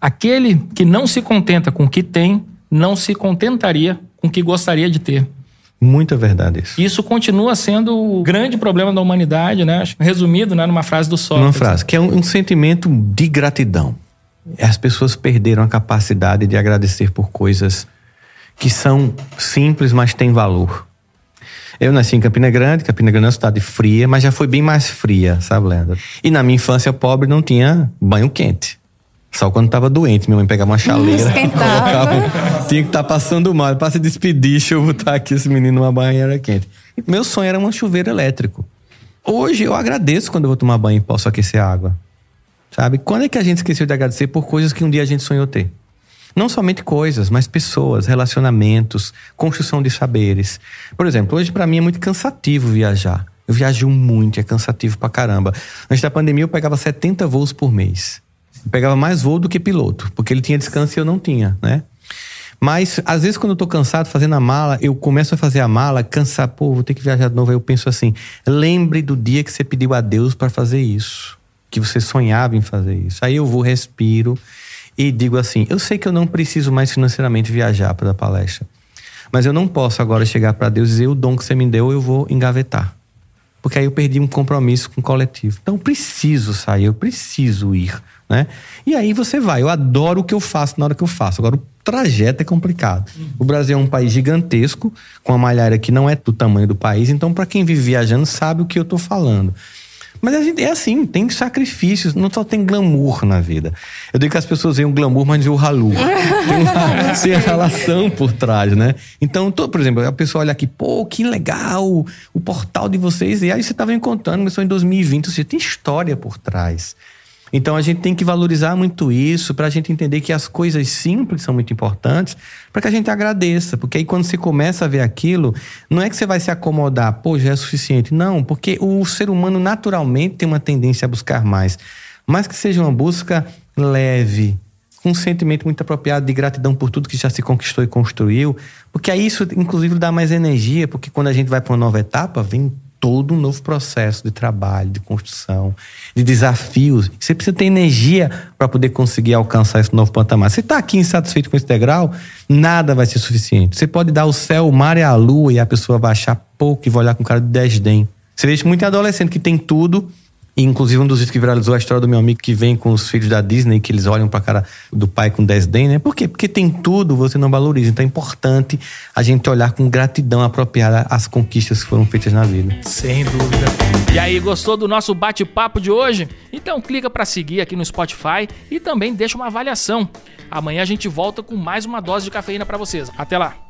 Aquele que não se contenta com o que tem, não se contentaria com o que gostaria de ter. Muita verdade isso. Isso continua sendo o grande problema da humanidade, né? Resumido né, numa frase do Sócrates. Uma frase, que é um, um sentimento de gratidão. As pessoas perderam a capacidade de agradecer por coisas que são simples, mas têm valor. Eu nasci em Campina Grande, Campina Grande é uma cidade fria, mas já foi bem mais fria, sabe, Leandro? E na minha infância pobre não tinha banho quente. Só quando tava doente, minha mãe pegava uma chaleira. Colocava, tinha que estar tá passando mal. Para se despedir, deixa eu botar aqui esse menino numa banheira quente. Meu sonho era um chuveiro elétrico. Hoje eu agradeço quando eu vou tomar banho e posso aquecer a água. Sabe? Quando é que a gente esqueceu de agradecer por coisas que um dia a gente sonhou ter? Não somente coisas, mas pessoas, relacionamentos, construção de saberes. Por exemplo, hoje para mim é muito cansativo viajar. Eu viajo muito, é cansativo pra caramba. Antes da pandemia eu pegava 70 voos por mês. Pegava mais voo do que piloto, porque ele tinha descanso e eu não tinha, né? Mas, às vezes, quando eu tô cansado fazendo a mala, eu começo a fazer a mala, cansar, pô, vou ter que viajar de novo. Aí eu penso assim: lembre do dia que você pediu a Deus para fazer isso, que você sonhava em fazer isso. Aí eu vou, respiro e digo assim: eu sei que eu não preciso mais financeiramente viajar para a palestra, mas eu não posso agora chegar para Deus e dizer: o dom que você me deu, eu vou engavetar. Porque aí eu perdi um compromisso com o coletivo. Então, eu preciso sair, eu preciso ir né? E aí você vai. Eu adoro o que eu faço na hora que eu faço. Agora, o trajeto é complicado. O Brasil é um país gigantesco, com uma malha que não é do tamanho do país. Então, para quem vive viajando, sabe o que eu estou falando. Mas a gente é assim, tem sacrifícios, não só tem glamour na vida. Eu digo que as pessoas veem o glamour, mas não o ralu. tem, uma, tem a relação por trás, né? Então, tô, por exemplo, a pessoa olha aqui, pô, que legal o portal de vocês. E aí você estava me contando, começou em 2020, ou seja, tem história por trás. Então a gente tem que valorizar muito isso para a gente entender que as coisas simples são muito importantes para que a gente agradeça. Porque aí quando você começa a ver aquilo, não é que você vai se acomodar, pô, já é suficiente. Não, porque o ser humano naturalmente tem uma tendência a buscar mais. Mas que seja uma busca leve, com um sentimento muito apropriado de gratidão por tudo que já se conquistou e construiu, porque aí isso, inclusive, dá mais energia, porque quando a gente vai para uma nova etapa, vem todo um novo processo de trabalho, de construção, de desafios. Você precisa ter energia para poder conseguir alcançar esse novo patamar. Você está aqui insatisfeito com esse degrau, nada vai ser suficiente. Você pode dar o céu, o mar e a lua e a pessoa vai achar pouco e vai olhar com cara de desdém. Você vê muito adolescente que tem tudo inclusive, um dos vídeos que viralizou a história do meu amigo que vem com os filhos da Disney, que eles olham pra cara do pai com desdém, né? Por quê? Porque tem tudo, você não valoriza. Então é importante a gente olhar com gratidão apropriada as conquistas que foram feitas na vida. Sem dúvida. E aí, gostou do nosso bate-papo de hoje? Então clica para seguir aqui no Spotify e também deixa uma avaliação. Amanhã a gente volta com mais uma dose de cafeína para vocês. Até lá!